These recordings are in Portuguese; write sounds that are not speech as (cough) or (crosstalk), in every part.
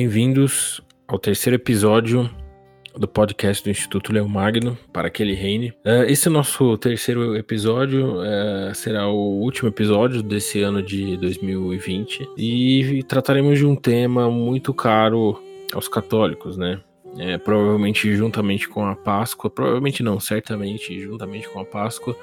Bem-vindos ao terceiro episódio do podcast do Instituto Leão Magno, para aquele reine. Uh, esse é nosso terceiro episódio, uh, será o último episódio desse ano de 2020 e trataremos de um tema muito caro aos católicos, né? É, provavelmente juntamente com a Páscoa, provavelmente não, certamente juntamente com a Páscoa,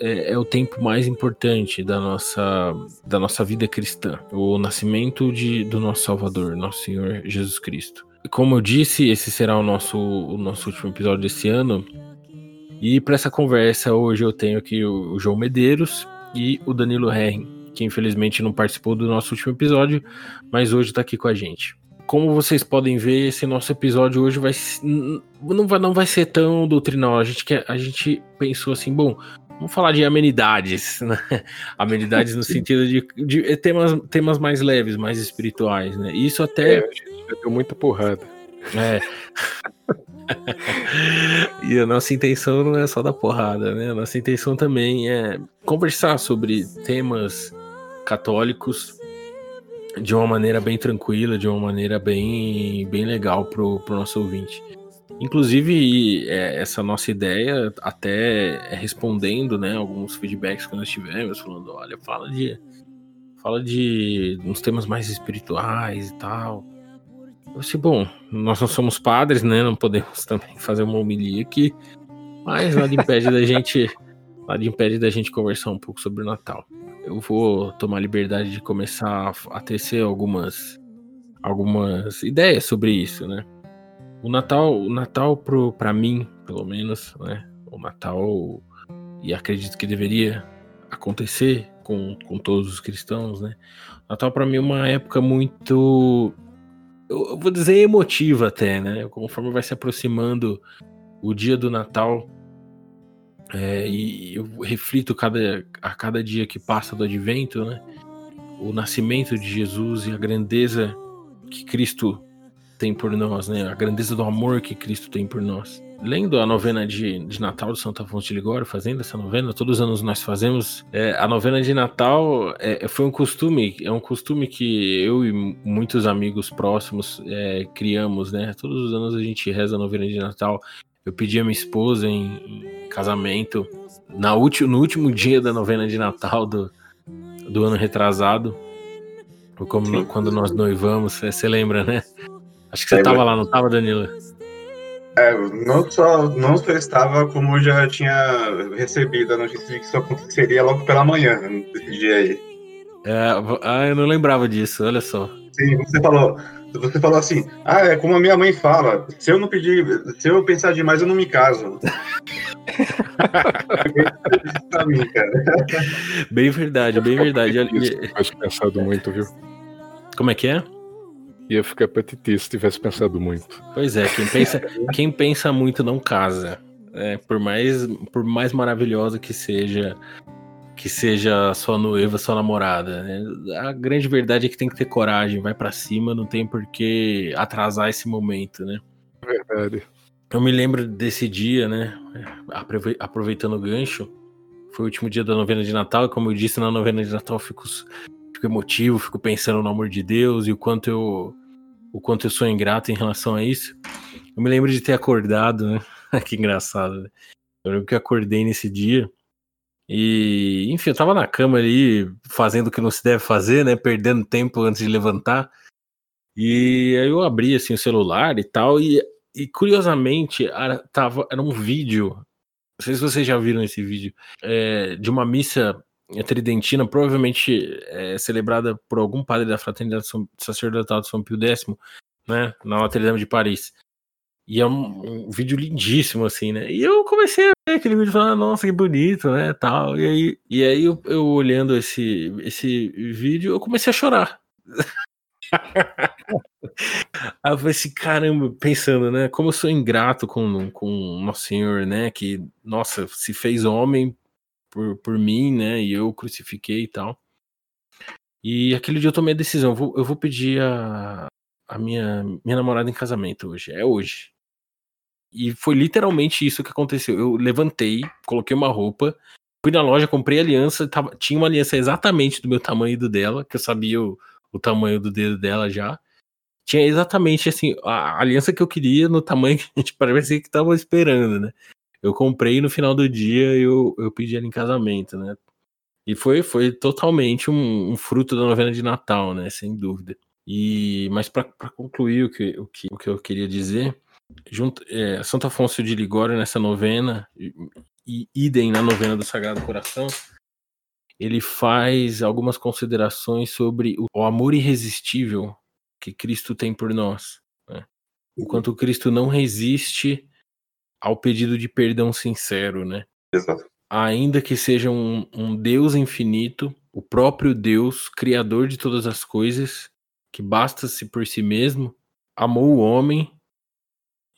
é, é, o tempo mais importante da nossa, da nossa vida cristã, o nascimento de, do nosso Salvador, nosso Senhor Jesus Cristo. Como eu disse, esse será o nosso, o nosso último episódio desse ano. E para essa conversa, hoje eu tenho aqui o, o João Medeiros e o Danilo Herring, que infelizmente não participou do nosso último episódio, mas hoje está aqui com a gente. Como vocês podem ver, esse nosso episódio hoje vai não vai, não vai ser tão doutrinal. A gente, quer, a gente pensou assim, bom, Vamos falar de amenidades, né? (laughs) Amenidades no sentido de, de, temas, temas mais leves, mais espirituais, né? Isso até. É, já deu muita porrada. É. e a nossa intenção não é só dar porrada, né? A nossa intenção também é conversar sobre temas católicos de uma maneira bem tranquila, de uma maneira bem, bem legal pro, pro nosso ouvinte. Inclusive, é, essa nossa ideia, até respondendo né, alguns feedbacks que nós tivemos, falando: olha, fala de. Fala de uns temas mais espirituais e tal. Eu disse, bom, nós não somos padres, né? Não podemos (laughs) também fazer uma homilia aqui. Mas nada impede da gente. Nada impede da gente conversar um pouco sobre o Natal. Eu vou tomar liberdade de começar a tecer algumas, algumas ideias sobre isso, né? O Natal, o Natal pro, pra mim, pelo menos, né? O Natal, e acredito que deveria acontecer com, com todos os cristãos, né? Natal para mim é uma época muito, eu vou dizer emotiva até, né? Conforme vai se aproximando o dia do Natal, é, e eu reflito cada, a cada dia que passa do Advento, né? O nascimento de Jesus e a grandeza que Cristo tem por nós, né? A grandeza do amor que Cristo tem por nós. Lendo a novena de, de Natal de Santo Afonso de Ligório, fazendo essa novena, todos os anos nós fazemos. É, a novena de Natal é, foi um costume, é um costume que eu e muitos amigos próximos é, criamos, né? Todos os anos a gente reza a novena de Natal. Eu pedi a minha esposa em, em casamento na último, no último dia da novena de Natal do, do ano retrasado. Como, quando nós noivamos, você lembra, né? Acho que você estava lá, não estava, Danilo? É, não só, não só estava, como eu já tinha recebido a notícia de que isso aconteceria logo pela manhã, nesse dia aí. É, ah, eu não lembrava disso, olha só. Sim, você falou, você falou assim, ah, é como a minha mãe fala, se eu não pedir, se eu pensar demais, eu não me caso. (laughs) mim, bem verdade, bem verdade. Acho pensado muito, viu? Como é que é? Ia ficar apetite se tivesse pensado muito. Pois é, quem pensa, (laughs) quem pensa muito não casa. É, por mais por mais maravilhosa que seja que seja sua noiva, sua namorada. Né? A grande verdade é que tem que ter coragem, vai para cima, não tem por que atrasar esse momento, né? Verdade. Eu me lembro desse dia, né? Aproveitando o gancho, foi o último dia da novena de Natal, e como eu disse, na novena de Natal eu fico fico emotivo, fico pensando no amor de Deus e o quanto eu o quanto eu sou ingrato em relação a isso. Eu me lembro de ter acordado, né? (laughs) que engraçado. Né? Eu lembro que acordei nesse dia e, enfim, eu tava na cama ali fazendo o que não se deve fazer, né? Perdendo tempo antes de levantar. E aí eu abri assim o celular e tal e, e curiosamente era, tava, era um vídeo. Não sei se vocês já viram esse vídeo é, de uma missa a tridentina, provavelmente é celebrada por algum padre da Fraternidade Sacerdotal de São Pio X, né, na Notre Dame de Paris. E é um, um, vídeo lindíssimo, assim, né? E eu comecei a ver aquele vídeo falando, nossa, que bonito, né? Tal. E aí, e aí eu, eu olhando esse, esse vídeo, eu comecei a chorar. (laughs) aí eu falei assim, caramba, pensando, né? Como eu sou ingrato com, com Nosso Senhor, né? Que, nossa, se fez homem por, por mim, né? E eu crucifiquei e tal. E aquele dia eu tomei a decisão, eu vou, eu vou pedir a, a minha, minha namorada em casamento hoje. É hoje. E foi literalmente isso que aconteceu. Eu levantei, coloquei uma roupa, fui na loja, comprei aliança, tava, tinha uma aliança exatamente do meu tamanho e do dela, que eu sabia o, o tamanho do dedo dela já. Tinha exatamente assim, a aliança que eu queria no tamanho que a gente (laughs) parecia que tava esperando, né? Eu comprei no final do dia eu, eu pedi ela em casamento, né? E foi, foi totalmente um, um fruto da novena de Natal, né? Sem dúvida. E, mas para concluir o que, o, que, o que eu queria dizer, junto, é, Santo Afonso de Ligório nessa novena, e, e idem na novena do Sagrado Coração, ele faz algumas considerações sobre o, amor irresistível que Cristo tem por nós. Né? O quanto Cristo não resiste ao pedido de perdão sincero, né? Exato. Ainda que seja um, um Deus infinito, o próprio Deus, criador de todas as coisas, que basta-se por si mesmo, amou o homem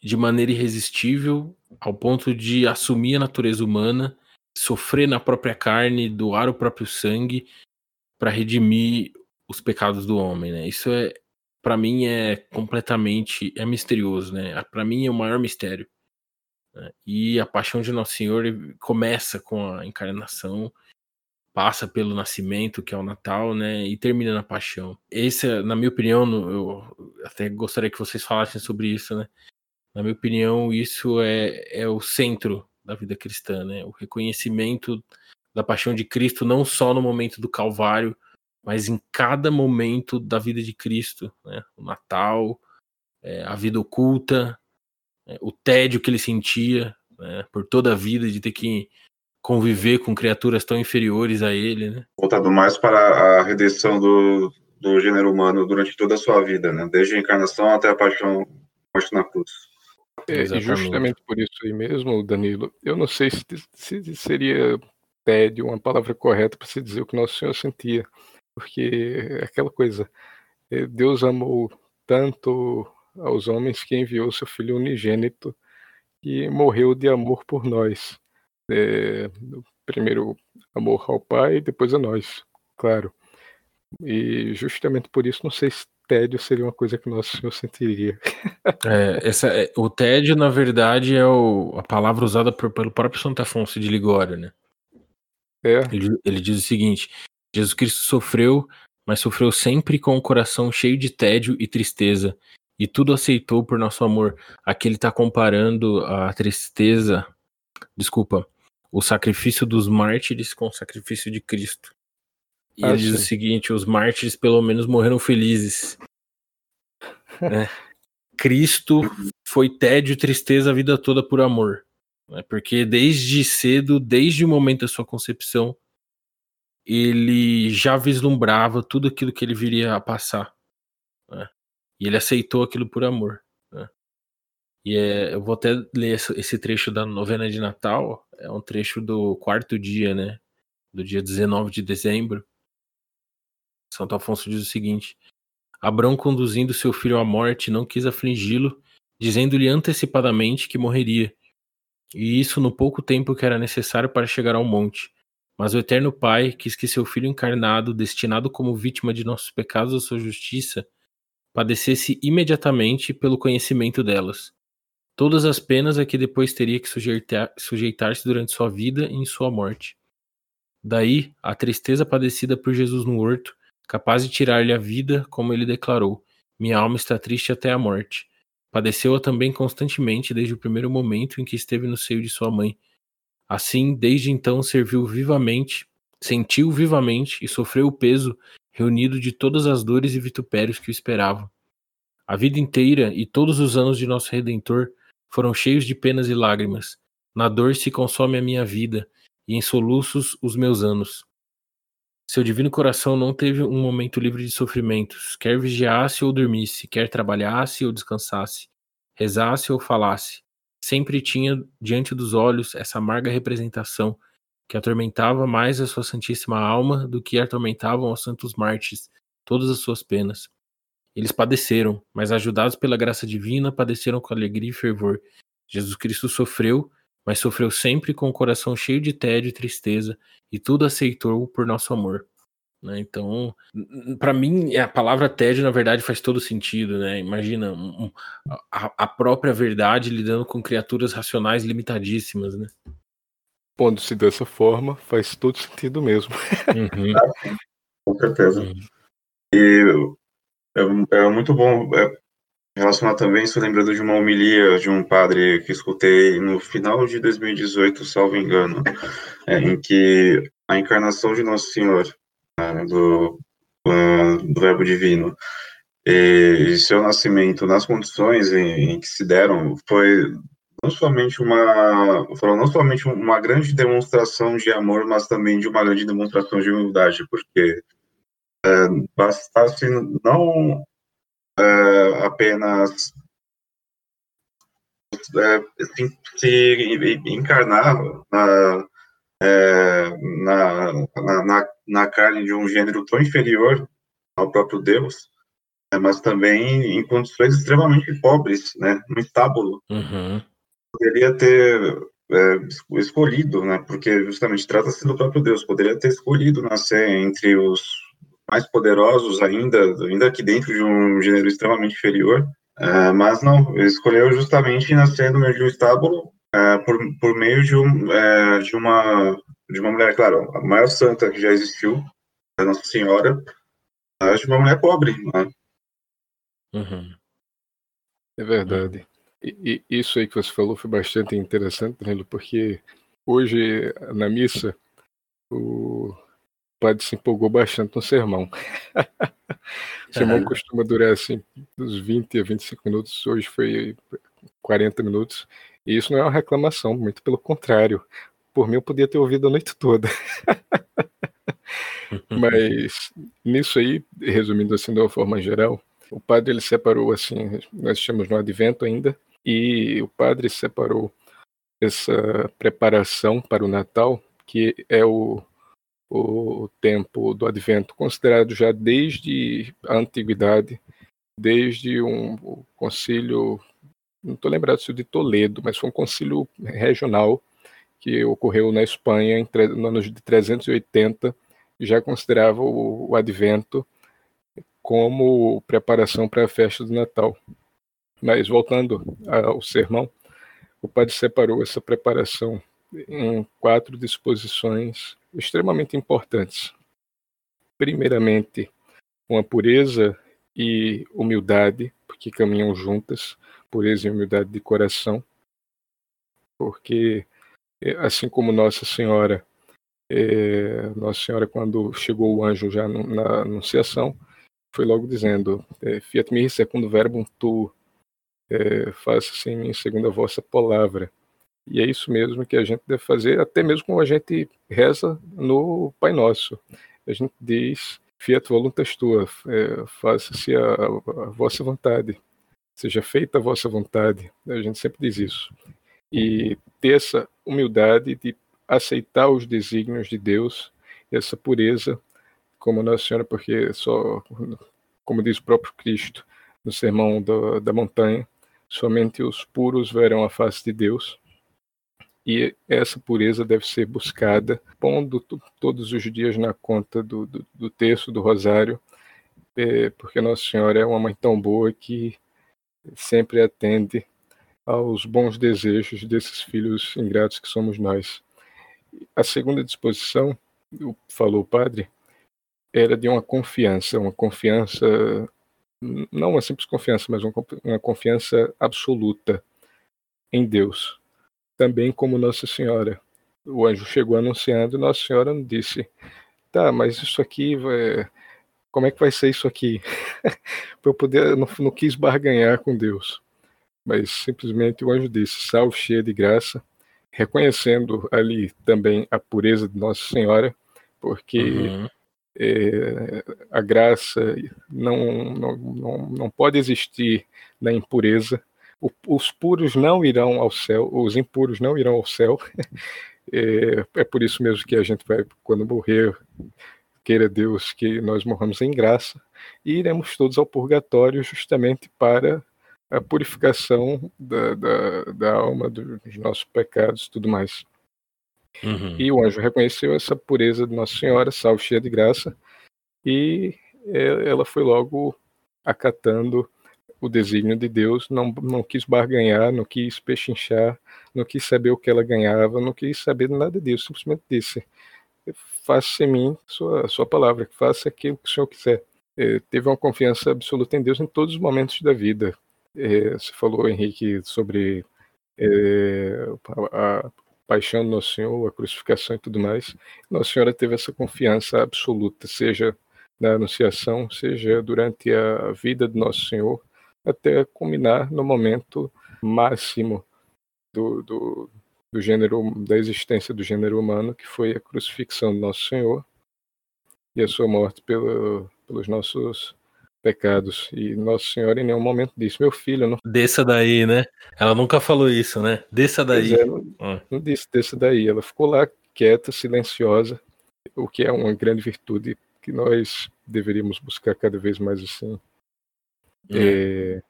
de maneira irresistível, ao ponto de assumir a natureza humana, sofrer na própria carne, doar o próprio sangue para redimir os pecados do homem, né? Isso é, para mim, é completamente é misterioso, né? Para mim é o maior mistério. Né? E a paixão de Nosso Senhor começa com a encarnação passa pelo nascimento, que é o Natal, né, e termina na paixão. Esse, na minha opinião, eu até gostaria que vocês falassem sobre isso, né? Na minha opinião, isso é, é o centro da vida cristã, né? O reconhecimento da paixão de Cristo não só no momento do Calvário, mas em cada momento da vida de Cristo, né? O Natal, é, a vida oculta, é, o tédio que ele sentia né? por toda a vida de ter que conviver com criaturas tão inferiores a ele, né? Voltado mais para a redenção do, do gênero humano durante toda a sua vida, né? Desde a encarnação até a paixão morte na cruz. É, e justamente por isso aí mesmo, Danilo, eu não sei se, se seria tédio uma palavra correta para se dizer o que Nosso Senhor sentia, porque é aquela coisa, é, Deus amou tanto aos homens que enviou seu Filho unigênito e morreu de amor por nós é, primeiro amor ao pai, depois a nós, claro. E justamente por isso, não sei se tédio seria uma coisa que Nosso Senhor sentiria. É, essa, é, o tédio, na verdade, é o, a palavra usada por, pelo próprio Santo Afonso de Ligório, né? É. Ele, ele diz o seguinte: Jesus Cristo sofreu, mas sofreu sempre com o coração cheio de tédio e tristeza, e tudo aceitou por nosso amor. Aqui ele está comparando a tristeza, desculpa, o sacrifício dos mártires com o sacrifício de Cristo. E ah, ele diz o seguinte: os mártires pelo menos morreram felizes. (laughs) né? Cristo foi tédio e tristeza a vida toda por amor. Né? Porque desde cedo, desde o momento da sua concepção, ele já vislumbrava tudo aquilo que ele viria a passar. Né? E ele aceitou aquilo por amor. Né? E é, eu vou até ler esse trecho da novena de Natal, é um trecho do quarto dia, né? Do dia 19 de dezembro. Santo Afonso diz o seguinte: Abrão, conduzindo seu filho à morte, não quis afligi-lo, dizendo-lhe antecipadamente que morreria, e isso no pouco tempo que era necessário para chegar ao monte. Mas o Eterno Pai quis que seu filho encarnado, destinado como vítima de nossos pecados à sua justiça, padecesse imediatamente pelo conhecimento delas todas as penas a que depois teria que sujeitar-se durante sua vida e em sua morte. Daí a tristeza padecida por Jesus no horto, capaz de tirar-lhe a vida, como ele declarou: Minha alma está triste até a morte. Padeceu-a também constantemente desde o primeiro momento em que esteve no seio de sua mãe. Assim, desde então serviu vivamente, sentiu vivamente e sofreu o peso reunido de todas as dores e vitupérios que o esperavam. A vida inteira e todos os anos de nosso Redentor foram cheios de penas e lágrimas. Na dor se consome a minha vida, e em soluços os meus anos. Seu divino coração não teve um momento livre de sofrimentos, quer vigiasse ou dormisse, quer trabalhasse ou descansasse, rezasse ou falasse. Sempre tinha diante dos olhos essa amarga representação que atormentava mais a sua santíssima alma do que atormentavam os santos mártires todas as suas penas. Eles padeceram, mas ajudados pela graça divina, padeceram com alegria e fervor. Jesus Cristo sofreu, mas sofreu sempre com o coração cheio de tédio e tristeza, e tudo aceitou por nosso amor. Né? Então, para mim, a palavra tédio, na verdade, faz todo sentido. Né? Imagina um, a, a, própria verdade lidando com criaturas racionais limitadíssimas. Né? Pondo-se dessa forma, faz todo sentido mesmo. Uhum. (laughs) com certeza. Uhum. E é, é, muito bom é, relacionar também, isso lembrando de uma homilia de um padre que escutei no final de 2018, salvo engano, é, em que a encarnação de Nosso Senhor né, do, uh, do Verbo Divino. E seu nascimento nas condições em, em, que se deram foi não somente uma não somente uma grande demonstração de amor, mas também de uma grande demonstração de humildade, porque é, bastasse não é, apenas é, se, se, encarnar na, é, na, na, na, carne de um gênero tão inferior ao próprio Deus, né, mas também em condições extremamente pobres, né, no estábulo. Uhum. Poderia ter é, escolhido, né, porque justamente trata-se do próprio Deus, poderia ter escolhido nascer entre os mais poderosos ainda, ainda aqui dentro de um gênero extremamente inferior, é, mas não, escolheu justamente nascer no meio de um estábulo é, por, por meio de, um, é, de, uma, de uma mulher, claro, a maior santa que já existiu, a Nossa Senhora, de uma mulher pobre. Né? Uhum. É verdade. E, e, isso aí que você falou foi bastante interessante, Danilo, porque hoje na missa o padre se empolgou bastante no sermão. (laughs) o sermão costuma durar assim, dos 20 a 25 minutos, hoje foi 40 minutos. E isso não é uma reclamação, muito pelo contrário. Por mim, eu podia ter ouvido a noite toda. (laughs) Mas nisso aí, resumindo assim de uma forma geral, o padre ele separou assim, nós chamamos no advento ainda, e o padre separou essa preparação para o Natal, que é o, o tempo do advento, considerado já desde a antiguidade, desde um, concílio não estou lembrado se o de Toledo, mas foi um concílio regional que ocorreu na Espanha em, no ano de 380, já considerava o, o advento como preparação para a festa do Natal. Mas voltando ao sermão, o padre separou essa preparação em quatro disposições extremamente importantes. Primeiramente, uma pureza e humildade, porque caminham juntas pureza e humildade de coração, porque é, assim como Nossa Senhora, é, Nossa Senhora quando chegou o anjo já na anunciação, foi logo dizendo, é, Fiat mihi secundum verbum tu, é, faça-se em mim segundo a vossa palavra. E é isso mesmo que a gente deve fazer, até mesmo quando a gente reza no Pai Nosso. A gente diz, Fiat voluntas tua, é, faça-se a, a, vossa vontade seja feita a vossa vontade. A gente sempre diz isso. E ter essa humildade de aceitar os desígnios de Deus, essa pureza, como Nossa Senhora, porque só, como diz o próprio Cristo no Sermão da, da Montanha, somente os puros verão a face de Deus. E essa pureza deve ser buscada, pondo todos os dias na conta do, do, do texto do Rosário, é, porque Nossa Senhora é uma mãe tão boa que sempre atende aos bons desejos desses filhos ingratos que somos nós. A segunda disposição, falou o padre, era de uma confiança, uma confiança, não uma simples confiança, mas uma confiança absoluta em Deus. Também como Nossa Senhora. O anjo chegou anunciando, Nossa Senhora disse, tá, mas isso aqui vai, como é que vai ser isso aqui? (laughs) para eu poder, não, não quis barganhar com Deus, mas simplesmente o anjo disse: salve cheia de graça, reconhecendo ali também a pureza de Nossa Senhora, porque uhum. É, a graça não, não, não, não pode existir na impureza. O, os puros não irão ao céu, os impuros não irão ao céu. (laughs) É, é por isso mesmo que a gente vai, quando morrer, queira Deus que nós morramos em graça, e iremos todos ao purgatório justamente para a purificação da, da, da alma, dos nossos pecados e tudo mais. Uhum. E o anjo reconheceu essa pureza de Nossa Senhora, salve cheia de graça, e ela foi logo acatando o desígnio de Deus, não, não quis barganhar, não quis pechinchar, não quis saber o que ela ganhava, não quis saber nada disso, simplesmente disse: faça em mim sua, sua palavra, faça aquilo que o Senhor quiser. É, teve uma confiança absoluta em Deus em todos os momentos da vida. É, você falou, Henrique, sobre é, a, paixão do Nosso Senhor, a crucificação e tudo mais. Nossa Senhora teve essa confiança absoluta, seja na Anunciação, seja durante a vida de Nosso Senhor, até culminar no momento máximo do, do, do gênero, da existência do gênero humano, que foi a crucifixão do Nosso Senhor e a sua morte pelo, pelos nossos pecados. E Nossa Senhora em nenhum momento disse, meu filho, não. Desça daí, né? Ela nunca falou isso, né? Desça daí. É, não, ah. não disse desça daí. Ela ficou lá quieta, silenciosa, o que é uma grande virtude que nós deveríamos buscar cada vez mais assim. É,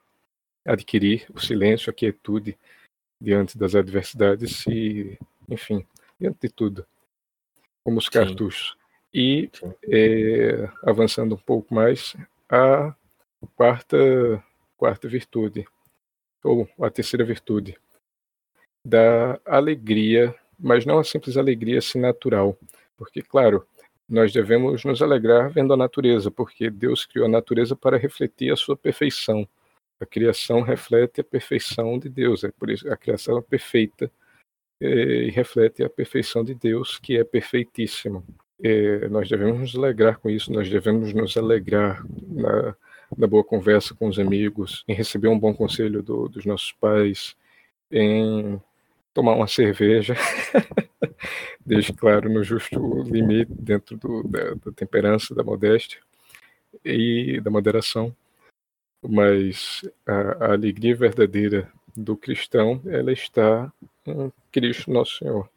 adquirir o silêncio, a quietude diante das adversidades e, enfim, diante de tudo, como os cartuchos. E é, avançando um pouco mais, a quarta, quarta virtude, ou a terceira virtude, da alegria, mas não a simples alegria assim natural, porque, claro, nós devemos nos alegrar vendo a natureza, porque Deus criou a natureza para refletir a sua perfeição. A criação reflete a perfeição de Deus, é por isso a criação é perfeita é, e reflete a perfeição de Deus, que é perfeitíssimo. É, nós devemos nos alegrar com isso, nós devemos nos alegrar na, na boa conversa com os amigos, em receber um bom conselho do, dos nossos pais, em tomar uma cerveja, (laughs) desde claro no justo limite dentro do, da, da temperança, da modéstia e da moderação. Mas a, a, alegria verdadeira do cristão ela está em Cristo nosso Senhor.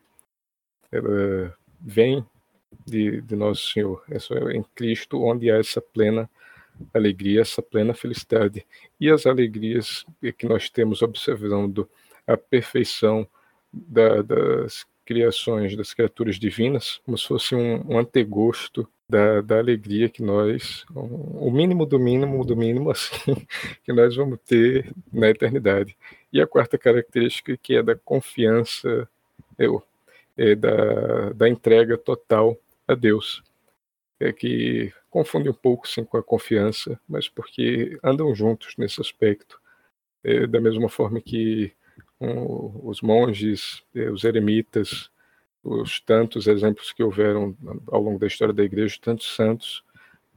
Ela vem de, de nosso Senhor é só em Cristo onde há essa plena alegria essa plena felicidade e as alegrias que nós temos observando a perfeição da, das criações das criaturas divinas como se fosse um, um antegosto da, da alegria que nós, o mínimo do mínimo do mínimo, (laughs) assim, que nós vamos ter na eternidade. E a quarta característica, que é da confiança, eu, é da, da entrega total a Deus. É que confunde um pouco sim com a confiança, mas porque andam juntos nesse aspecto. É, da mesma forma que um, os monges, é, os eremitas, os tantos exemplos que houveram ao longo da história da igreja, tantos santos,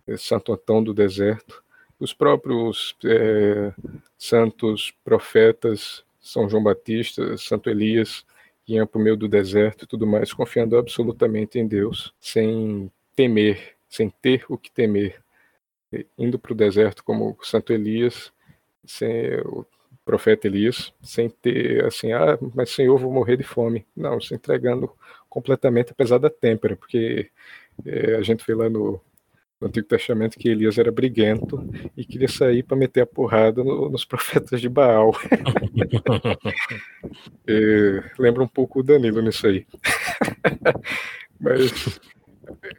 eh, Santo Antão do deserto, os próprios é, santos profetas, São João Batista, Santo Elias, iam para o meio do deserto e tudo mais, confiando absolutamente em Deus, sem temer, sem ter o que temer, indo para o deserto como Santo Elias, sem, profeta Elias, sem ter assim, ah, mas Senhor, vou morrer de fome. Não, se entregando completamente, apesar da têmpera, porque é, a gente vê lá no, no, Antigo Testamento que Elias era briguento e queria sair para meter a porrada no, nos (laughs) profetas de Baal. (laughs) é, lembra um pouco o Danilo nisso aí. (laughs) mas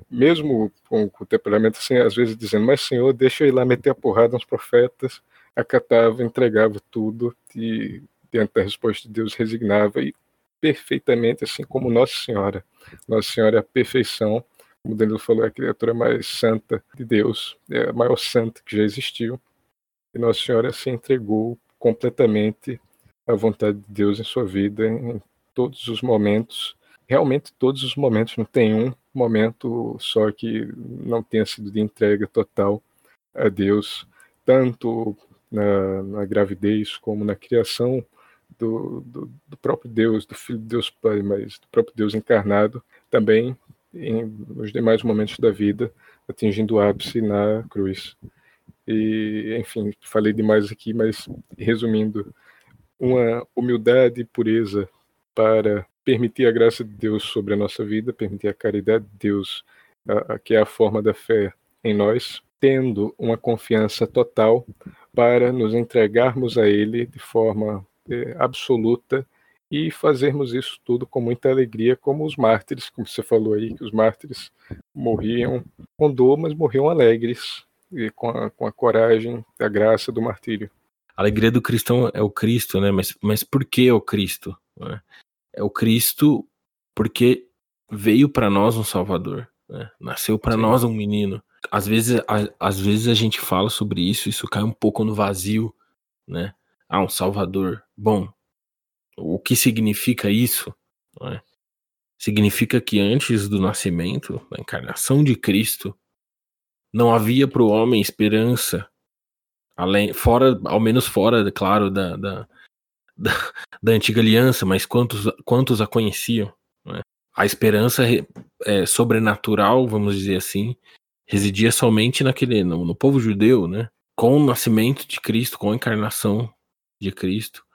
mesmo com, com o temperamento assim, às vezes dizendo, mas Senhor, deixa eu ir lá meter a porrada nos profetas, acatava, entregava tudo e diante da resposta de Deus resignava e perfeitamente assim como Nossa Senhora. Nossa Senhora é a perfeição, como o Danilo falou, é a criatura mais santa de Deus, é a maior santa que já existiu. E Nossa Senhora se entregou completamente à vontade de Deus em sua vida, em todos os momentos, realmente todos os momentos, não tem um momento só que não tenha sido de entrega total a Deus, tanto na, na gravidez, como na criação do, do, do, próprio Deus, do Filho de Deus Pai, mas do próprio Deus encarnado, também em, nos demais momentos da vida, atingindo o ápice na cruz. E, enfim, falei demais aqui, mas resumindo, uma humildade e pureza para permitir a graça de Deus sobre a nossa vida, permitir a caridade de Deus, a, a, que é a forma da fé em nós, tendo uma confiança total para nos entregarmos a Ele de forma é, absoluta e fazermos isso tudo com muita alegria, como os mártires, como você falou aí, que os mártires morriam com dor, mas morriam alegres e com a, com a coragem, a graça do martírio. A alegria do cristão é o Cristo, né? Mas, mas por que o Cristo? Né? É o Cristo porque veio para nós um Salvador, né? nasceu para nós um menino. Às vezes, a, às vezes a gente fala sobre isso, isso cai um pouco no vazio, né? Ah, um Salvador. Bom, o que significa isso? É? Significa que antes do nascimento, da encarnação de Cristo, não havia para o homem esperança, além, fora, ao menos fora, claro, da, da, da, da antiga aliança, mas quantos, quantos a conheciam? É? A esperança é, sobrenatural, vamos dizer assim, residia somente naquele no, no povo judeu, né? Com o nascimento de Cristo, com a encarnação de Cristo,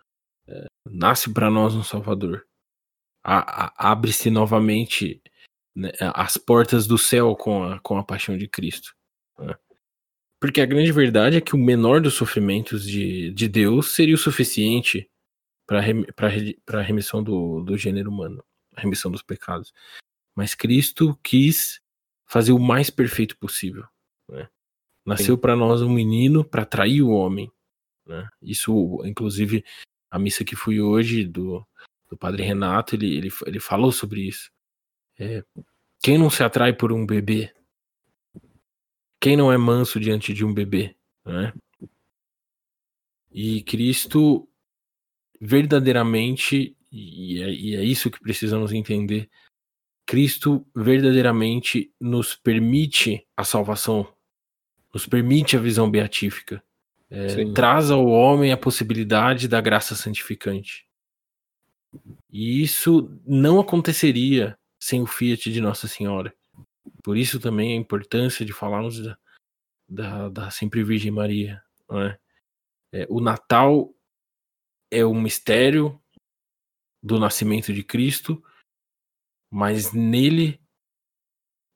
nasce para nós um Salvador. Abre-se novamente né, as portas do céu com a, com a paixão de Cristo. Né? Porque a grande verdade é que o menor dos sofrimentos de, de Deus seria o suficiente para a remissão do, do gênero humano, a remissão dos pecados. Mas Cristo quis fazer o mais perfeito possível. Né? Nasceu para nós um menino para atrair o homem. Né? Isso, inclusive, a missa que fui hoje do, do padre Renato, ele, ele, ele falou sobre isso. É, quem não se atrai por um bebê? Quem não é manso diante de um bebê? Né? E Cristo verdadeiramente, e é, e é isso que precisamos entender, Cristo verdadeiramente nos permite a salvação, nos permite a visão beatífica é, traz ao homem a possibilidade da graça santificante. E isso não aconteceria sem o fiat de Nossa Senhora. Por isso também a importância de falarmos da, da, da Sempre Virgem Maria. É? É, o Natal é o mistério do nascimento de Cristo, mas nele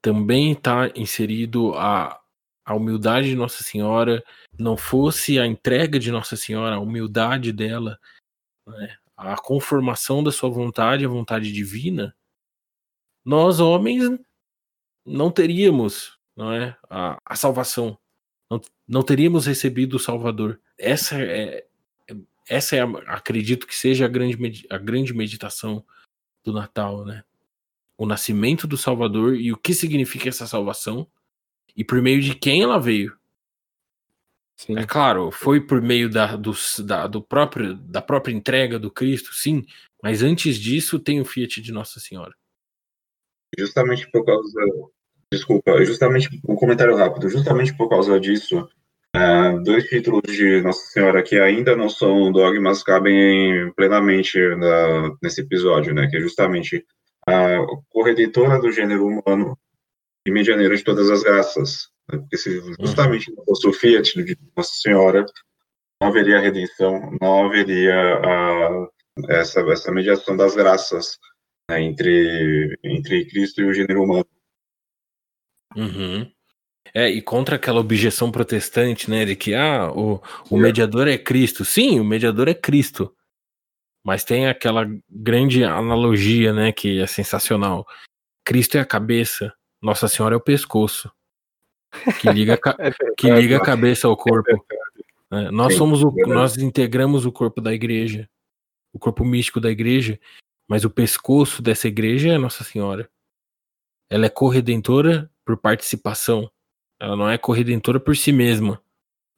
também está inserido a, a humildade de Nossa Senhora, não fosse a entrega de Nossa Senhora, a humildade dela, né, a conformação da sua vontade, a vontade divina, nós homens não teríamos não é, a, a salvação, não, não teríamos recebido o Salvador. Essa é, essa é, acredito que seja a grande, a grande meditação do Natal, né? O nascimento do Salvador e o que significa essa salvação e por meio de quem ela veio. Sim. É claro, foi por meio da, do, da, do próprio, da própria entrega do Cristo, sim, mas antes disso tem o Fiat de Nossa Senhora. Justamente por causa. Desculpa, justamente um comentário rápido. Justamente por causa disso, é, dois títulos de Nossa Senhora que ainda não são dogmas cabem plenamente na, nesse episódio, né? Que é justamente a corredentora do gênero humano e medianeira de todas as graças. Né? Porque se justamente não fosse o fiat de Nossa Senhora, não haveria redenção, não haveria a, essa, essa mediação das graças né, entre, entre Cristo e o gênero humano. Uhum. É, e contra aquela objeção protestante, né, de que ah, o, o mediador é Cristo. Sim, o mediador é Cristo. Mas tem aquela grande analogia, né, que é sensacional. Cristo é a cabeça, nossa Senhora é o pescoço. Que liga, (laughs) é que liga a cabeça ao corpo. É, nós Sim, somos o, nós integramos o corpo da igreja, o corpo místico da igreja, mas o pescoço dessa igreja é Nossa Senhora. Ela é corredentora por participação. Ela não é corredentora por si mesma,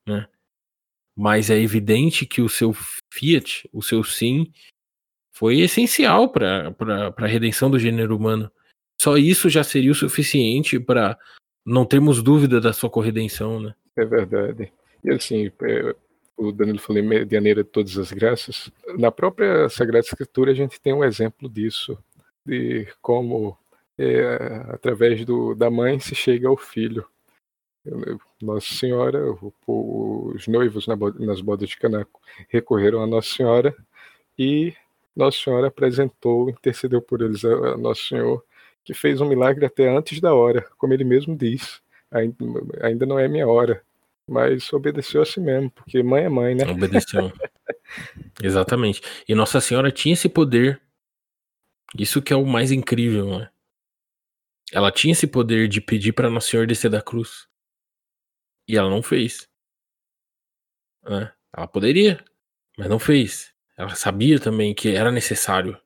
né? Mas é evidente que o seu fiat, o seu sim, foi essencial para a redenção do gênero humano. Só isso já seria o suficiente para não termos dúvida da sua corredenção, né? É verdade. E assim, é, o Danilo falou medianeira de todas as graças. Na própria Sagrada Escritura a gente tem um exemplo disso, de como é, através do, da mãe se chega ao filho. Nossa Senhora, os noivos nas bodas de Caná recorreram a Nossa Senhora e Nossa Senhora apresentou, intercedeu por eles a Nosso Senhor que fez um milagre até antes da hora, como ele mesmo diz. Ainda, não é minha hora. mas obedeceu a si mesmo, porque mãe é mãe, né? Obedeceu. (laughs) Exatamente. E Nossa Senhora tinha esse poder. Isso que é o mais incrível, né? Ela tinha esse poder de pedir para Nossa Senhora descer da cruz. E ela não fez. Né? Ela poderia, mas não fez. Ela sabia também que era necessário.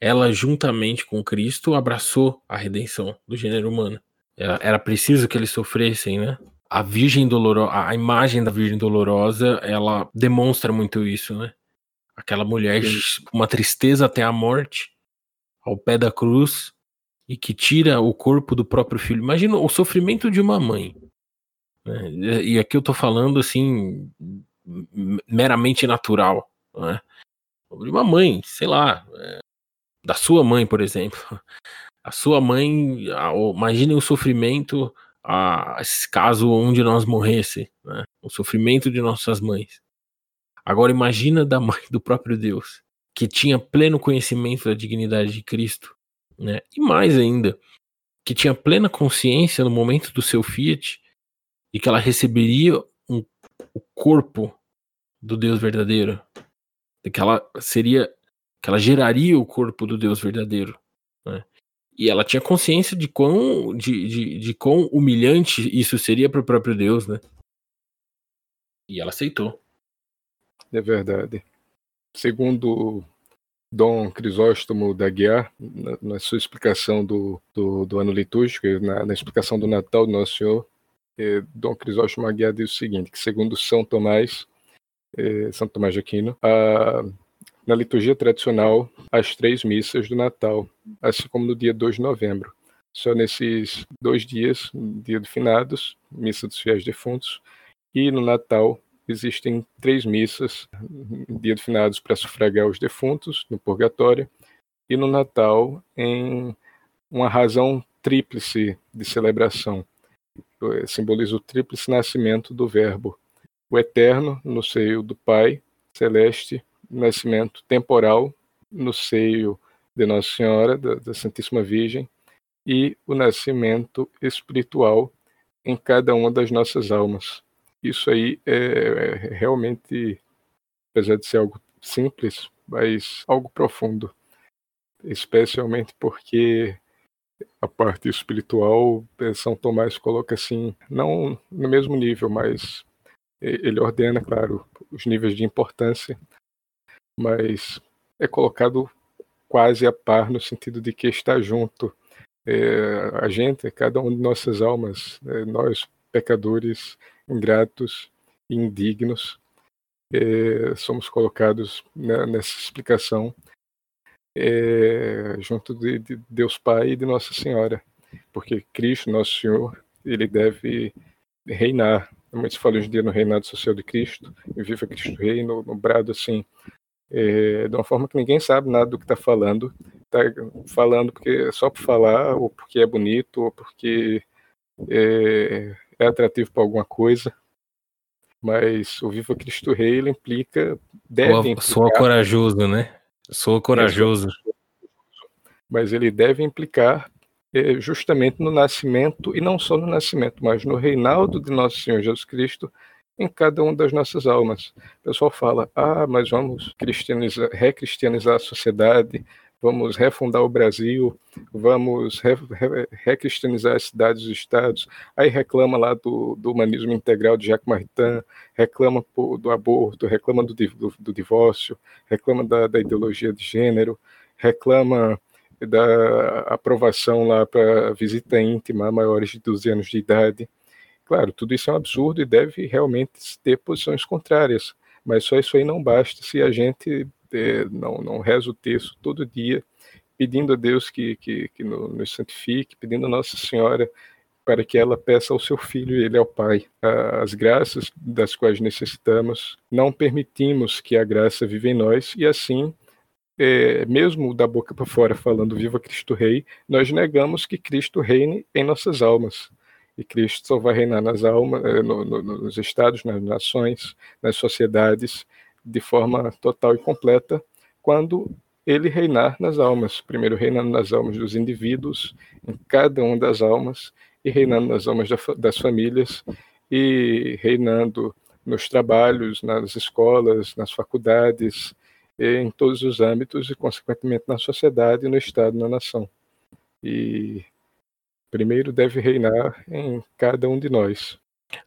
Ela, juntamente com Cristo, abraçou a redenção do gênero humano. Era, preciso que eles sofressem, né? A Virgem Dolorosa, a imagem da Virgem Dolorosa, ela demonstra muito isso, né? Aquela mulher com uma tristeza até a morte, ao pé da cruz, e que tira o corpo do próprio filho. Imagina o sofrimento de uma mãe. Né? E aqui eu tô falando assim, meramente natural. Né? Uma mãe, sei lá, é, da sua mãe, por exemplo. (laughs) A sua mãe, imagine o sofrimento, a, caso um de nós morresse, né? o sofrimento de nossas mães. Agora imagina da mãe do próprio Deus, que tinha pleno conhecimento da dignidade de Cristo, né? E mais ainda, que tinha plena consciência no momento do seu fiat e que ela receberia um, o corpo do Deus verdadeiro, que ela seria, que ela geraria o corpo do Deus verdadeiro, né? E ela tinha consciência de quão, de, de, de quão humilhante isso seria para o próprio Deus, né? E ela aceitou. É verdade. Segundo Dom Crisóstomo da Guiar, na, na, sua explicação do, do, do ano litúrgico, na, na, explicação do Natal do Nosso Senhor, eh, Dom Crisóstomo da Guiar diz o seguinte, que segundo São Tomás, eh, São Tomás de Aquino, a, na liturgia tradicional, as três missas do Natal, assim como no dia 2 de novembro. Só nesses dois dias, dia de finados, missa dos fiéis defuntos, e no Natal, existem três missas, dia de finados para sufragar os defuntos no purgatório e no Natal em uma razão tríplice de celebração. Simboliza o tríplice nascimento do Verbo, o eterno no seio do Pai celeste, nascimento temporal no seio de Nossa Senhora, da, da Santíssima Virgem, e o nascimento espiritual em cada uma das nossas almas. Isso aí é, é realmente, apesar de ser algo simples, mas algo profundo, especialmente porque a parte espiritual, São Tomás coloca assim, não no mesmo nível, mas ele ordena, claro, os níveis de importância, mas é colocado quase a par no sentido de que está junto é, a gente, cada um de nossas almas, é, nós pecadores, ingratos indignos. É, somos colocados nessa explicação é, junto de, de, Deus Pai e de Nossa Senhora, porque Cristo, Nosso Senhor, ele deve reinar. Muitos falam hoje em dia no reinado social de Cristo, e viva Cristo Rei, no, no brado assim, é, de uma forma que ninguém sabe nada do que está falando, está falando porque só por falar, ou porque é bonito, ou porque é, é atrativo para alguma coisa, mas o Viva Cristo Rei ele implica deve implicar, sou corajoso, né? Sou corajoso. Mas ele deve implicar é, justamente no nascimento e não só no nascimento, mas no reinado de nosso Senhor Jesus Cristo em cada uma das nossas almas. O pessoal fala: "Ah, mas vamos cristianizar, recristianizar a sociedade, vamos refundar o Brasil, vamos re, re, recristianizar as cidades e os estados. Aí reclama lá do, do humanismo integral de Jacques Maritain, reclama do aborto, reclama do, do, do divórcio, reclama da, da, ideologia de gênero, reclama da aprovação lá para visita íntima a maiores de 12 anos de idade. Claro, tudo isso é um absurdo e deve realmente ter posições contrárias, mas só isso aí não basta se a gente é, não, não reza o texto todo dia, pedindo a Deus que, que, que nos santifique, pedindo a Nossa Senhora para que ela peça ao seu filho, ele é o Pai, as graças das quais necessitamos. Não permitimos que a graça viva em nós e assim, é, mesmo da boca para fora falando Viva Cristo Rei, nós negamos que Cristo reine em nossas almas. E Cristo só vai reinar nas almas, é, no, no, nos estados, nas nações, nas sociedades, de forma total e completa quando ele reinar nas almas, primeiro reinando nas almas dos indivíduos, em cada uma das almas, e reinando nas almas das famílias, e reinando nos trabalhos, nas escolas, nas faculdades, em todos os âmbitos e, consequentemente, na sociedade, no Estado, na nação. E primeiro deve reinar em cada um de nós.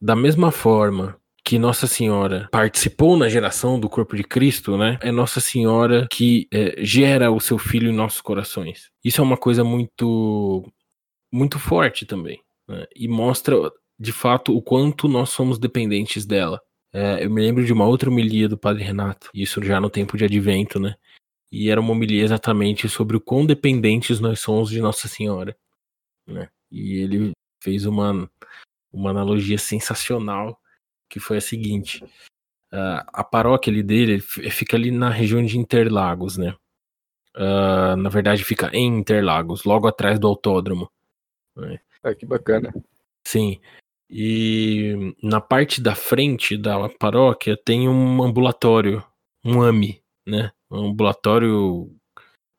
Da mesma forma que Nossa Senhora participou na geração do corpo de Cristo, né? É Nossa Senhora que é, gera o seu filho em nossos corações. Isso é uma coisa muito, muito forte também, né? e mostra de fato o quanto nós somos dependentes dela. É, eu me lembro de uma outra homilia do Padre Renato, isso já no tempo de Advento, né? E era uma homilia exatamente sobre o quão dependentes nós somos de Nossa Senhora, né? E ele fez uma, uma analogia sensacional, que foi a seguinte: uh, a paróquia ali dele fica ali na região de Interlagos, né? Uh, na verdade, fica em Interlagos, logo atrás do autódromo. Né? Ah, que bacana. Sim. E na parte da frente da paróquia tem um ambulatório, um AMI, né? Um ambulatório,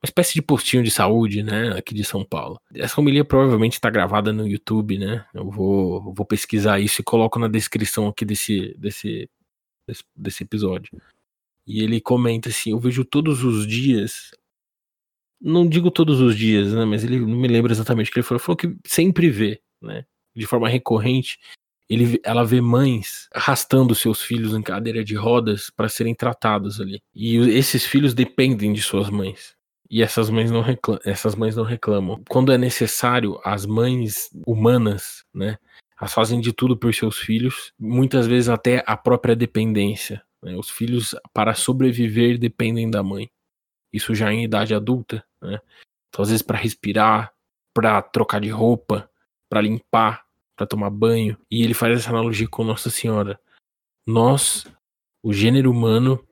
uma espécie de postinho de saúde, né? Aqui de São Paulo. Essa homilia provavelmente está gravada no YouTube, né? Eu vou, vou pesquisar isso e coloco na descrição aqui desse, desse, desse, desse episódio. E ele comenta assim: Eu vejo todos os dias não digo todos os dias, né? Mas ele não me lembra exatamente o que ele falou. Ele falou que sempre vê, né? de forma recorrente, ele, ela vê mães arrastando seus filhos em cadeira de rodas para serem tratados ali. E esses filhos dependem de suas mães. E essas mães não reclamam, essas mães não reclamam. Quando é necessário, as mães humanas, né, elas fazem de tudo por seus filhos, muitas vezes até a própria dependência. Né? Os filhos, para sobreviver, dependem da mãe. Isso já em idade adulta, né? Então, às vezes para respirar, para trocar de roupa, para limpar, para tomar banho. E ele faz essa analogia com Nossa Senhora. Nós, o gênero humano,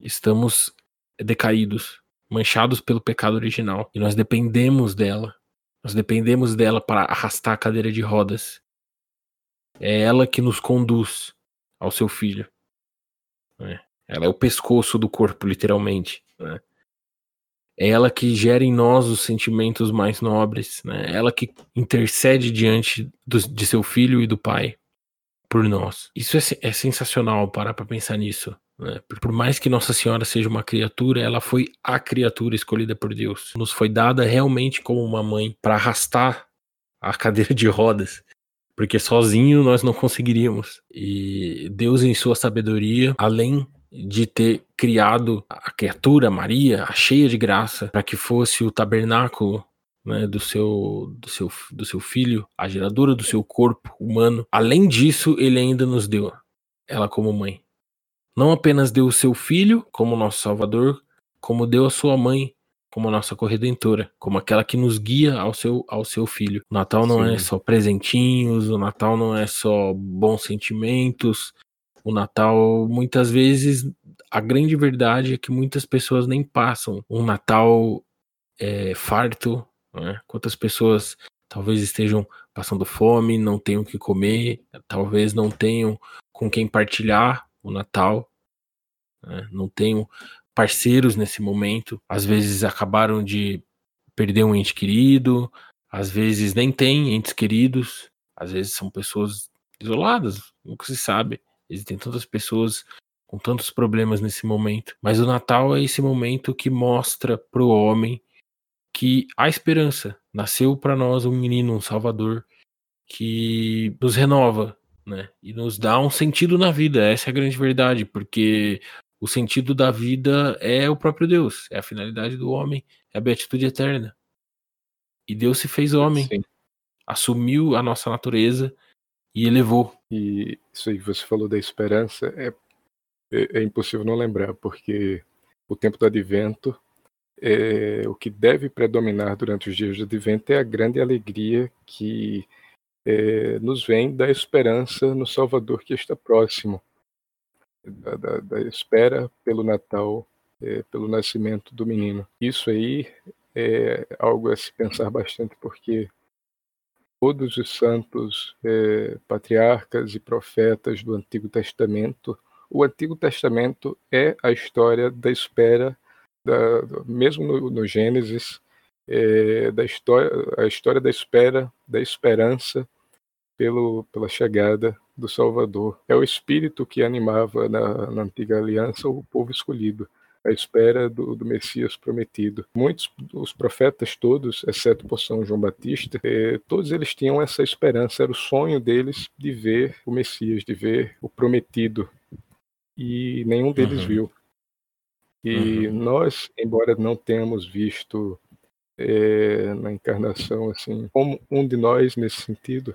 estamos decaídos, manchados pelo pecado original. E nós dependemos dela. Nós dependemos dela para arrastar a cadeira de rodas. É ela que nos conduz ao seu filho. Né? Ela é o pescoço do corpo, literalmente. Né? É ela que gera em nós os sentimentos mais nobres, né? Ela que intercede diante do, de seu filho e do pai por nós. Isso é, é sensacional parar para pensar nisso. Né? Por mais que Nossa Senhora seja uma criatura, ela foi a criatura escolhida por Deus. Nos foi dada realmente como uma mãe para arrastar a cadeira de rodas porque sozinho nós não conseguiríamos. E Deus, em sua sabedoria, além de ter criado a criatura Maria, a cheia de graça, para que fosse o tabernáculo né, do, seu, do, seu, do seu filho, a geradora do seu corpo humano. Além disso, ele ainda nos deu ela como mãe. Não apenas deu o seu filho como nosso salvador, como deu a sua mãe como a nossa corredentora, como aquela que nos guia ao seu, ao seu filho. O Natal não é Sim. é só presentinhos, o Natal não é só bons sentimentos, o Natal, muitas vezes, a grande verdade é que muitas pessoas nem passam um Natal é, farto. Né? Quantas pessoas talvez estejam passando fome, não tenham o que comer, talvez não tenham com quem partilhar o Natal, né? não tenham parceiros nesse momento, às vezes acabaram de perder um ente querido, às vezes nem têm entes queridos, às vezes são pessoas isoladas, nunca se sabe. Existem tantas pessoas com tantos problemas nesse momento. Mas o Natal é esse momento que mostra para o homem que há esperança. Nasceu para nós um menino, um Salvador, que nos renova, né? E nos dá um sentido na vida. Essa é a grande verdade, porque o sentido da vida é o próprio Deus, é a finalidade do homem, é a beatitude eterna. E Deus se fez homem, Sim. assumiu a nossa natureza e elevou. E isso aí você falou da esperança, é, é, é impossível não lembrar, porque o tempo do advento, é, o que deve predominar durante os dias do advento é a grande alegria que é, nos vem da esperança no Salvador que está próximo, da, da, da espera pelo Natal, é, pelo nascimento do menino. Isso aí é algo a se pensar bastante, porque todos os santos é, patriarcas e profetas do Antigo Testamento. O Antigo Testamento é a história da espera, da, mesmo no, no Gênesis, é, da história, a história da espera, da esperança pelo, pela chegada do Salvador. É o espírito que animava na, na antiga aliança o povo escolhido à espera do, do, Messias prometido. Muitos os profetas todos, exceto por São João Batista, eh, todos eles tinham essa esperança, era o sonho deles de ver o Messias, de ver o prometido. E nenhum deles uhum. viu. E uhum. nós, embora não tenhamos visto eh, na encarnação assim, como um de nós nesse sentido,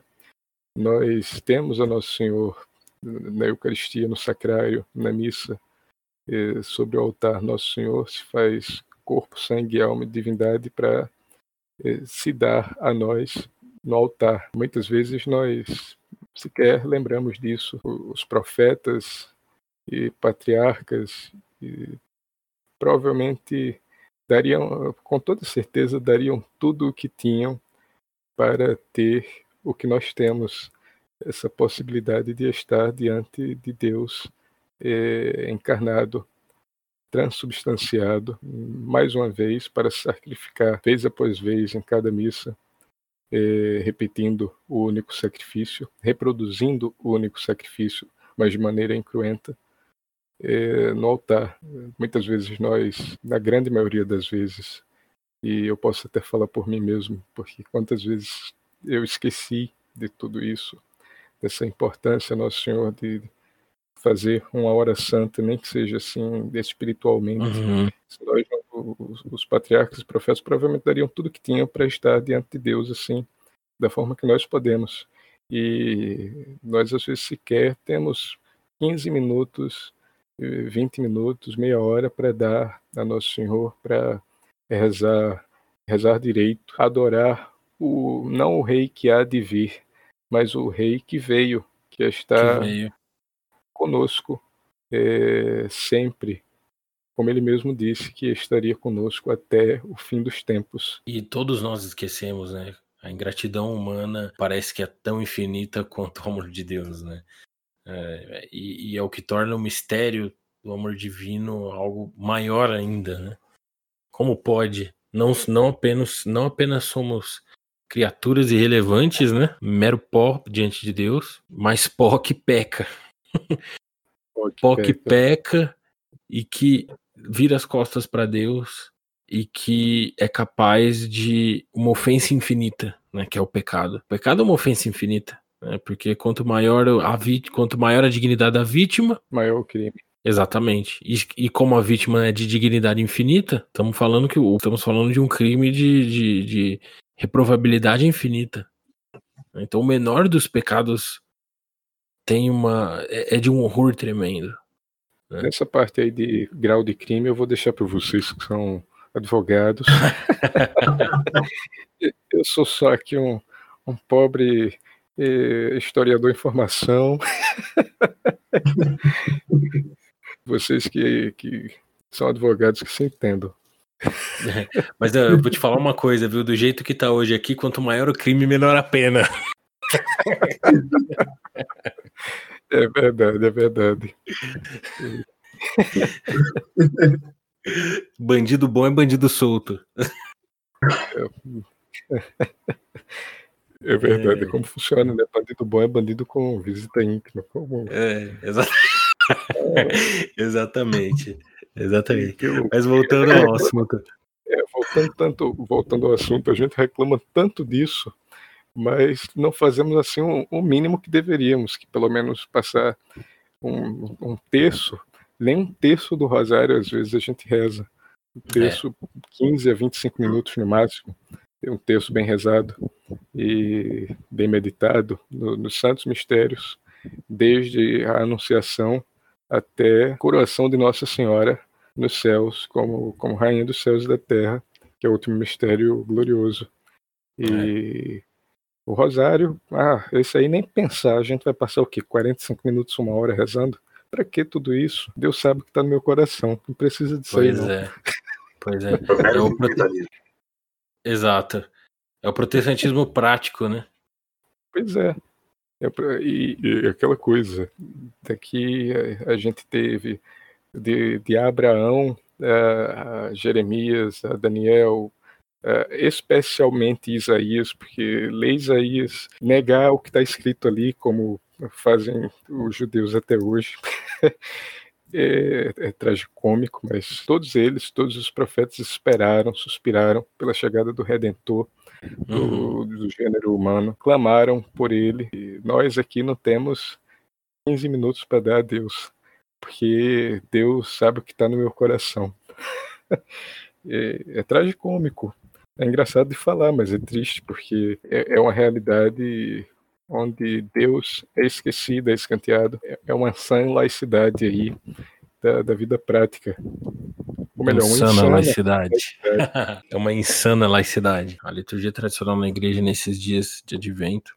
nós temos a Nosso Senhor na Eucaristia, no sacrário, na missa, sobre o altar Nosso Senhor se faz corpo, sangue, alma e divindade para se dar a nós no altar. Muitas vezes nós sequer lembramos disso. Os profetas e patriarcas e provavelmente dariam, com toda certeza, dariam tudo o que tinham para ter o que nós temos, essa possibilidade de estar diante de Deus é, encarnado, transubstanciado, mais uma vez, para sacrificar vez após vez em cada missa, é, repetindo o único sacrifício, reproduzindo o único sacrifício, mas de maneira incruenta, é, no altar. Muitas vezes nós, na grande maioria das vezes, e eu posso até falar por mim mesmo, porque quantas vezes eu esqueci de tudo isso, dessa importância, Nosso Senhor, de fazer uma hora santa, nem que seja assim, espiritualmente. Uhum. Nós, os, os patriarcas e profetas provavelmente dariam tudo que tinham para estar diante de Deus, assim, da forma que nós podemos. E nós, às vezes, sequer temos 15 minutos, 20 minutos, meia hora para dar a Nosso Senhor, para rezar, rezar direito, adorar o, não o rei que há de vir, mas o rei que veio, que está que veio conosco é, sempre, como ele mesmo disse, que estaria conosco até o fim dos tempos. E todos nós esquecemos, né? A ingratidão humana parece que é tão infinita (laughs) quanto o amor de Deus, né? É, e, e, é o que torna o mistério do amor divino algo maior ainda, né? Como pode? Não, não apenas não apenas somos criaturas irrelevantes, né? Mero pó diante de Deus, mas pó que peca. Pó que peca e que vira as costas para Deus e que é capaz de uma ofensa infinita, né, que é o pecado. O pecado é uma ofensa infinita, né, porque quanto maior a quanto maior a dignidade da vítima, maior o crime. Exatamente. E, e, como a vítima é de dignidade infinita, estamos falando que estamos falando de um crime de, de, de reprovabilidade infinita. Então o menor dos pecados tem uma. é, é de um horror tremendo. Né? Nessa parte aí de grau de crime, eu vou deixar para vocês que são advogados. (laughs) eu sou só aqui um, um pobre eh, historiador em formação. (laughs) vocês que, que são advogados que se entendam. (laughs) Mas eu vou te falar uma coisa, viu? Do jeito que tá hoje aqui, quanto maior o crime, menor a pena. (laughs) É verdade, é verdade. (laughs) bandido bom é bandido solto. É, verdade, é. como funciona, né? Bandido bom é bandido com visita íntima. Como... É, exa... exatamente. Exatamente. Mas voltando ao assunto. É, voltando, tanto, voltando ao assunto, a gente reclama tanto disso mas não fazemos assim o mínimo que deveríamos, que pelo menos passar um, um, terço, nem um terço do rosário às vezes a gente reza. Um terço, é. 15 a 25 minutos no máximo, um terço bem rezado e bem meditado no, nos santos mistérios, desde a anunciação até coroação de Nossa Senhora nos céus, como, como Rainha dos céus e da terra, que é o último mistério glorioso. E é. O rosário, ah, esse aí nem pensar, a gente vai passar o quê? 45 minutos, uma hora rezando? Para que tudo isso? Deus sabe o que está no meu coração, não precisa disso pois aí, é. Pois é. (laughs) é o prote... Exato. É o protestantismo prático, né? Pois é. É pra... e, e, aquela coisa, daqui a, a gente teve de, de Abraão a, a Jeremias, a Daniel, especialmente Isaías, porque ler Isaías, negar o que está escrito ali como fazem os judeus até hoje. (laughs) é, é tragicômico, mas todos eles, todos os profetas esperaram, suspiraram pela chegada do Redentor do, uhum. do gênero humano, clamaram por ele. E nós aqui não temos 15 minutos para dar a Deus, porque Deus sabe o que está no meu coração. (laughs) é, é tragicômico. É engraçado de falar, mas é triste porque é, é uma realidade onde Deus é esquecido, é escanteado. É, é uma sã laicidade aí da, da vida prática. Ou melhor, insana, uma insana laicidade. laicidade. é uma insana laicidade. A liturgia tradicional na igreja nesses dias de advento,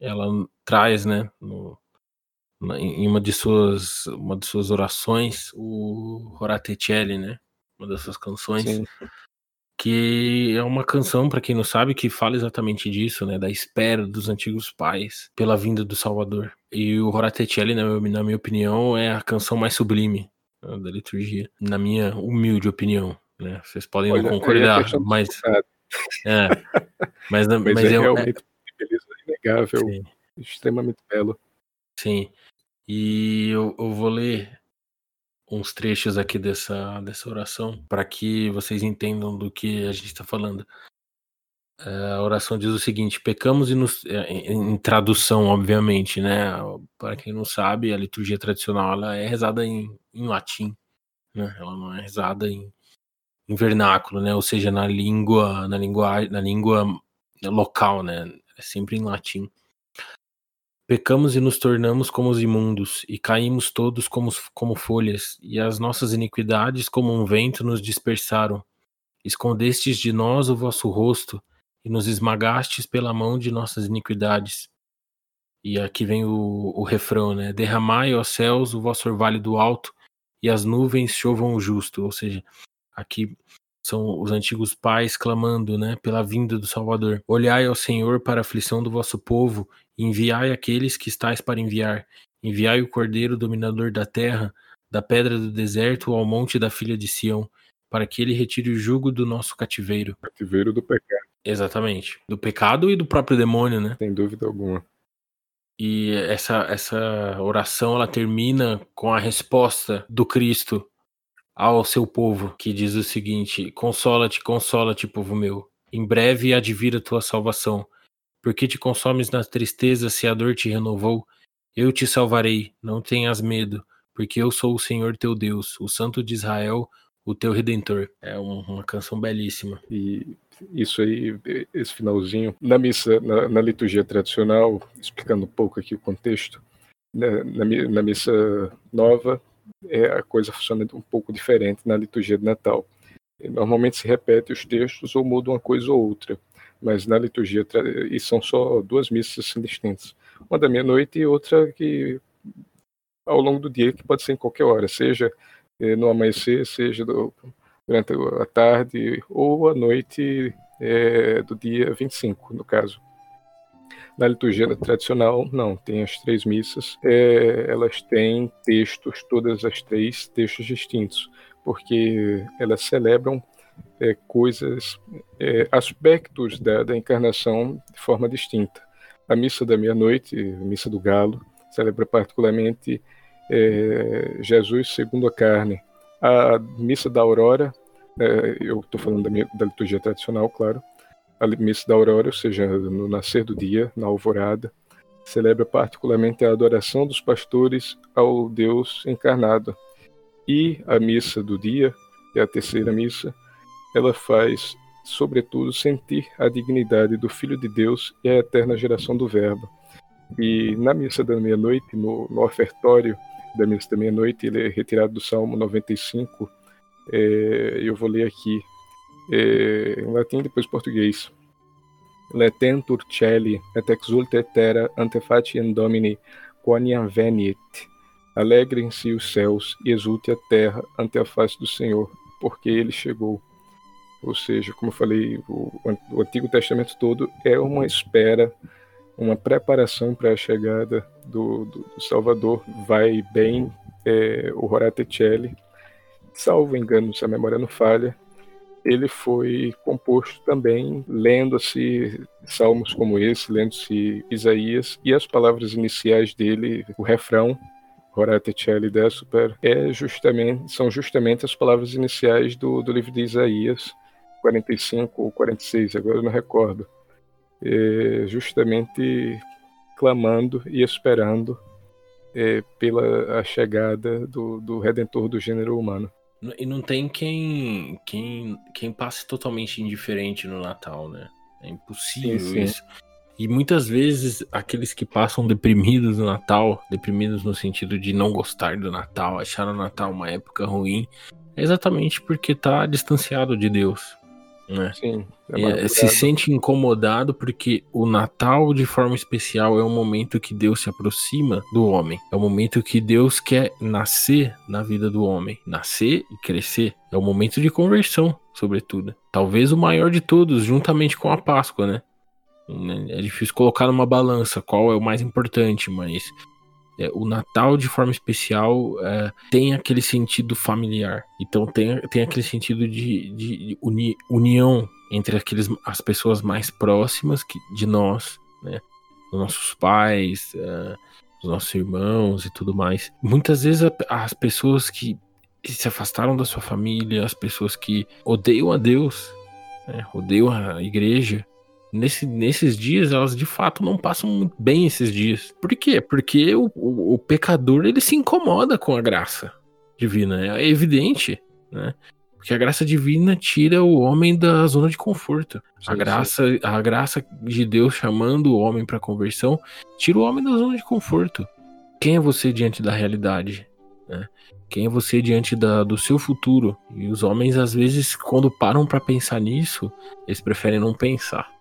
ela traz, né, no, na, em uma de suas uma de suas orações, o Horatecelli, né, uma das suas canções, Sim que é uma canção, para quem não sabe, que fala exatamente disso, né, da espera dos antigos pais pela vinda do Salvador. E o Horatecelli, na, na minha opinião, é a canção mais sublime né, da liturgia, na minha humilde opinião. Né? Vocês podem Olha, não concordar, mas é, mas, (laughs) mas, mas é, é realmente é, inegável, sim. extremamente belo. Sim. E eu, eu vou ler uns trechos aqui dessa, dessa oração para que vocês entendam do que a gente está falando. É, a oração diz o seguinte: pecamos e nos. É, em, tradução, obviamente, né? Para quem não sabe, a liturgia tradicional ela é rezada em, em latim, né? Ela não é rezada em, em vernáculo, né? Ou seja, na língua, na língua, na língua local, né? É sempre em latim. Pecamos e nos tornamos como os imundos, e caímos todos como, como folhas, e as nossas iniquidades, como um vento, nos dispersaram. Escondestes de nós o vosso rosto, e nos esmagastes pela mão de nossas iniquidades. E aqui vem o, o refrão, né? Derramai, ó céus, o vosso orvalho do alto, e as nuvens chovam o justo. Ou seja, aqui são os antigos pais clamando, né, pela vinda do Salvador. Olhai ao Senhor para a aflição do vosso povo, enviai aqueles que estáis para enviar. Enviai o Cordeiro dominador da terra, da pedra do deserto ao monte da filha de Sião, para que ele retire o jugo do nosso cativeiro. Cativeiro do pecado. Exatamente. Do pecado e do próprio demônio, né? Sem dúvida alguma. E essa, essa oração ela termina com a resposta do Cristo ao seu povo, que diz o seguinte: Consola-te, consola-te, povo meu. Em breve há de vir a tua salvação. Porque te consomes na tristeza se a dor te renovou? Eu te salvarei, não tenhas medo, porque eu sou o Senhor teu Deus, o Santo de Israel, o teu Redentor. É uma canção belíssima. E isso aí, esse finalzinho, na missa, na, na liturgia tradicional, explicando um pouco aqui o contexto, na, na, na missa nova, é, a coisa funciona um pouco diferente na liturgia de Natal. Normalmente se repete os textos ou muda uma coisa ou outra, mas na liturgia, e são só duas missas assim, distintas. Uma da meia-noite e outra que ao longo do dia, que pode ser em qualquer hora, seja eh, no amanhecer, seja do, durante a tarde ou a noite é, do dia 25, no caso. Na liturgia tradicional, não, tem as três missas, é, elas têm textos, todas as três, textos distintos, porque elas celebram é, coisas, é, aspectos da, da, encarnação de forma distinta. A missa da meia-noite, missa do galo, celebra particularmente é, Jesus segundo a carne. A missa da aurora, é, eu estou falando da, minha, da liturgia tradicional, claro, a missa da aurora, ou seja, no nascer do dia, na alvorada, celebra particularmente a adoração dos pastores ao Deus encarnado. E a missa do dia, que é a terceira missa, ela faz, sobretudo, sentir a dignidade do Filho de Deus e a eterna geração do Verbo. E na missa da meia-noite, no, no ofertório da missa da meia-noite, ele é retirado do Salmo 95. É, eu vou ler aqui é, em latim e depois português. Letentur celi et exulte terra ante faciem Domini quoniam veniet. Alegrem-se os céus e exulte a terra ante a face do Senhor, porque ele chegou. Ou seja, como eu falei, o, o Antigo Testamento todo é uma espera, uma preparação para a chegada do, do, do Salvador. Vai bem é, o Horate Celli, salvo engano, se a memória não falha, ele foi composto também lendo-se salmos como esse, lendo-se Isaías, e as palavras iniciais dele, o refrão, Horate Celi Super, é justamente, são justamente as palavras iniciais do, do livro de Isaías, 45 ou 46, agora eu não recordo. É justamente clamando e esperando é, pela a chegada do, do Redentor do gênero humano. E não tem quem, quem, quem passe totalmente indiferente no Natal, né? É impossível sim, sim. isso. E muitas vezes aqueles que passam deprimidos no Natal, deprimidos no sentido de não gostar do Natal, achar o Natal uma época ruim, é exatamente porque tá distanciado de Deus. Né? Sim. É é, se sente incomodado porque o Natal, de forma especial, é um momento que Deus se aproxima do homem. É o momento que Deus quer nascer na vida do homem. Nascer e crescer. É o momento de conversão, sobretudo. Talvez o maior de todos, juntamente com a Páscoa, né? É difícil colocar numa balança qual é o mais importante, mas é, o Natal, de forma especial, é, tem aquele sentido familiar. Então tem, tem aquele sentido de, de uni, união entre aqueles, as pessoas mais próximas que, de nós, né? Os nossos pais, é, os nossos irmãos e tudo mais. Muitas vezes a, as pessoas que se afastaram da sua família, as pessoas que odeiam a Deus, né? odeiam a igreja, Nesse, nesses dias, elas de fato não passam muito bem esses dias. Por quê? Porque o, o, o pecador ele se incomoda com a graça divina. É evidente, né? Porque a graça divina tira o homem da zona de conforto. Sim, a graça, sim. a graça de Deus chamando o homem para conversão tira o homem da zona de conforto. Quem é você diante da realidade? Né? Quem é você diante da, do seu futuro? E os homens, às vezes, quando param para pensar nisso, eles preferem não pensar.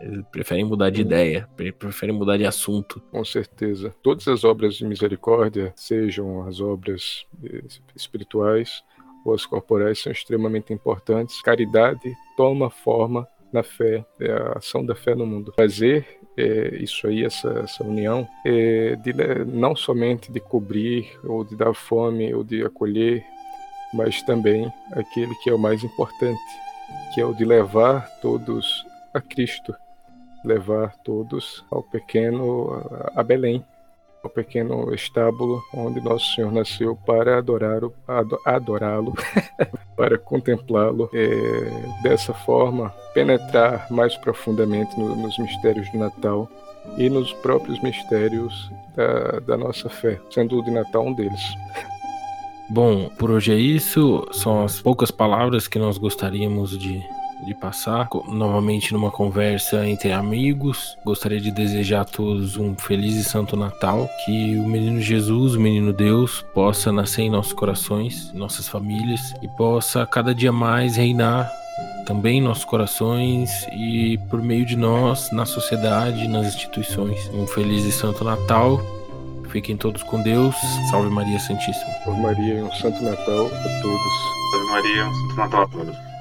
Eles preferem mudar de ideia, preferem mudar de assunto. Com certeza. Todas as obras de misericórdia, sejam as obras eh, espirituais ou as corporais, são extremamente importantes. Caridade toma forma na fé, é a ação da fé no mundo. Fazer é, isso aí, essa, essa união, é de, não somente de cobrir, ou de dar fome, ou de acolher, mas também aquele que é o mais importante, que é o de levar todos a Cristo, levar todos ao pequeno a Belém, ao pequeno estábulo onde nosso Senhor nasceu para adorar adorá-lo, (laughs) para contemplá-lo é, dessa forma, penetrar mais profundamente no, nos mistérios do Natal e nos próprios mistérios da, da nossa fé, sendo o de Natal um deles. Bom, por hoje é isso. São as poucas palavras que nós gostaríamos de de passar novamente numa conversa entre amigos. Gostaria de desejar a todos um feliz e santo Natal, que o menino Jesus, o menino Deus, possa nascer em nossos corações, em nossas famílias e possa cada dia mais reinar também em nossos corações e por meio de nós na sociedade, nas instituições. Um feliz e santo Natal. Fiquem todos com Deus. Salve Maria Santíssima. Salve Maria e um santo Natal a todos. Salve Maria, um santo Natal a todos.